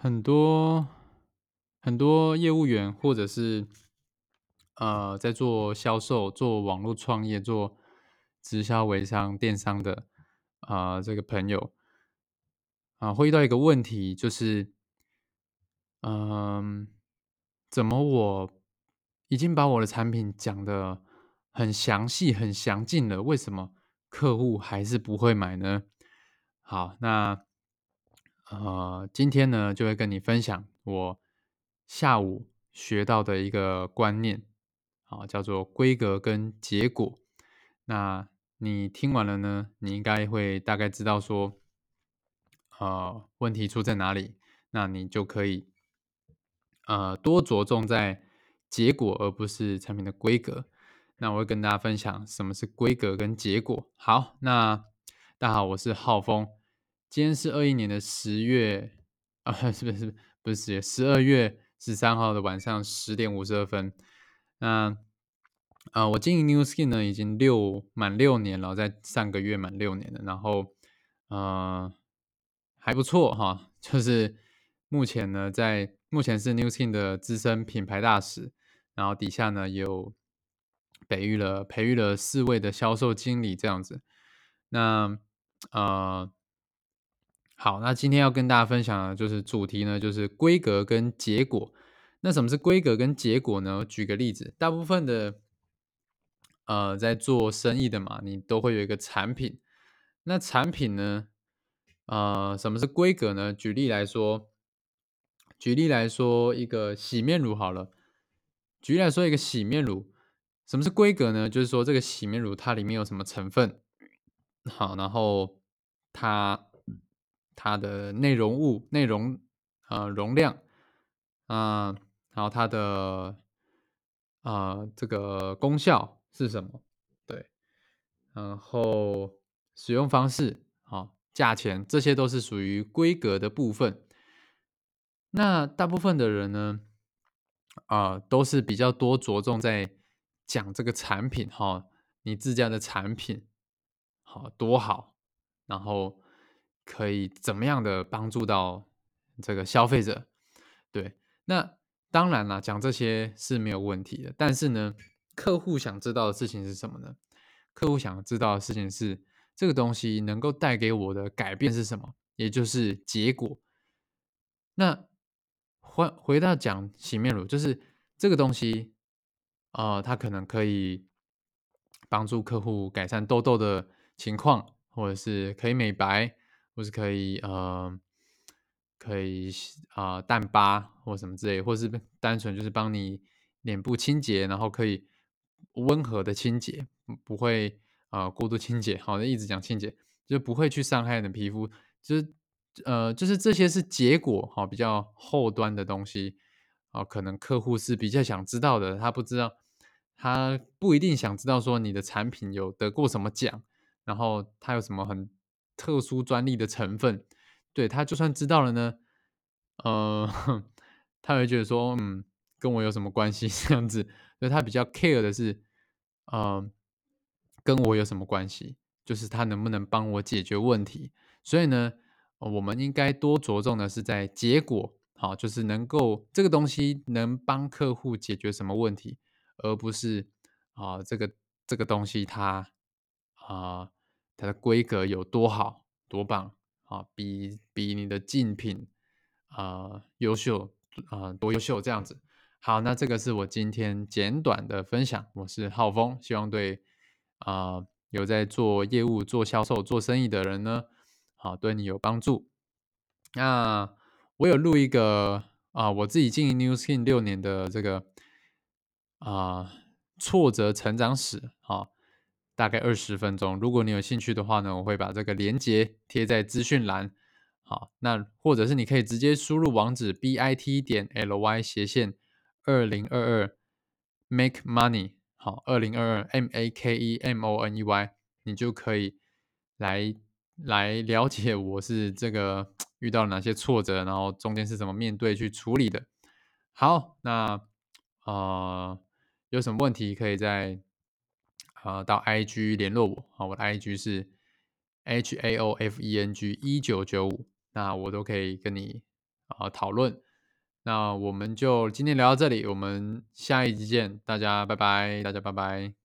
很多很多业务员或者是呃在做销售、做网络创业、做直销、微商、电商的啊、这个朋友啊、会遇到一个问题，就是嗯，怎么我已经把我的产品讲的很详细、很详尽了，为什么客户还是不会买呢？好，那呃，今天呢就会跟你分享我下午学到的一个观念，啊，叫做规格跟结果。那你听完了呢，你应该会大概知道说，呃，问题出在哪里，那你就可以呃多着重在结果，而不是产品的规格。那我会跟大家分享什么是规格跟结果。好，那大家好，我是浩峰。今天是二一年的十月啊，是不是不是十月？十二月十三号的晚上十点五十二分。那啊、我经营 New Skin 呢，已经六满六年了，在上个月满六年了。然后呃还不错哈，就是目前呢，在目前是 New Skin 的资深品牌大使，然后底下呢有培育了培育了四位的销售经理这样子。那呃，好，那今天要跟大家分享的就是主题呢，就是规格跟结果。那什么是规格跟结果呢？举个例子，大部分的呃在做生意的嘛，你都会有一个产品。那产品呢，呃，什么是规格呢？举例来说，举例来说，一个洗面乳好了。举例来说，一个洗面乳，什么是规格呢？就是说这个洗面乳它里面有什么成分，好，然后它它的内容物、内容呃容量，啊、然后它的呃这个功效是什么？对，然后使用方式，好、价钱，这些都是属于规格的部分。那大部分的人呢，啊、都是比较多着重在讲这个产品哈、你自家的产品好多好，然后可以怎么样的帮助到这个消费者？对，那当然啦，讲这些是没有问题的，但是呢，客户想知道的事情是什么呢？客户想知道的事情是这个东西能够带给我的改变是什么，也就是结果。那回回到讲洗面乳，就是这个东西，呃，它可能可以帮助客户改善痘痘的情况，或者是可以美白，或是可以呃可以啊、呃淡疤或什么之类，或是单纯就是帮你脸部清洁，然后可以温和的清洁，不会呃过度清洁，好像一直讲清洁，就不会去伤害你的皮肤，就是呃就是这些是结果哈、比较后端的东西啊、可能客户是比较想知道的，他不知道。他不一定想知道说你的产品有得过什么奖，然后他有什么很特殊专利的成分，对，他就算知道了呢，呃，他会觉得说，嗯，跟我有什么关系这样子，所以他比较 care 的是，呃，跟我有什么关系，就是他能不能帮我解决问题。所以呢，我们应该多着重的是在结果，好，就是能够这个东西能帮客户解决什么问题，而不是啊、这个这个东西它啊、它的规格有多好多棒啊，比比你的竞品啊、优秀啊、多优秀这样子。好，那这个是我今天简短的分享，我是浩峰，希望对啊、有在做业务、做销售、做生意的人呢，好对你有帮助。那我有录一个啊、我自己经营 New Skin 六年的这个啊、挫折成长史，好、大概二十分钟。如果你有兴趣的话呢，我会把这个连接贴在资讯栏。好，那或者是你可以直接输入网址 b i t 点 l y 斜线二零二二 make money，好，二零二二 m a k e m o n e y，你就可以来来了解我是这个遇到了哪些挫折，然后中间是怎么面对去处理的。好，那呃有什么问题可以在呃到 IG 联络我，啊，我的 IG 是 H A O F E N G 一九九五，那我都可以跟你啊、讨论。那我们就今天聊到这里，我们下一集见，大家拜拜，大家拜拜。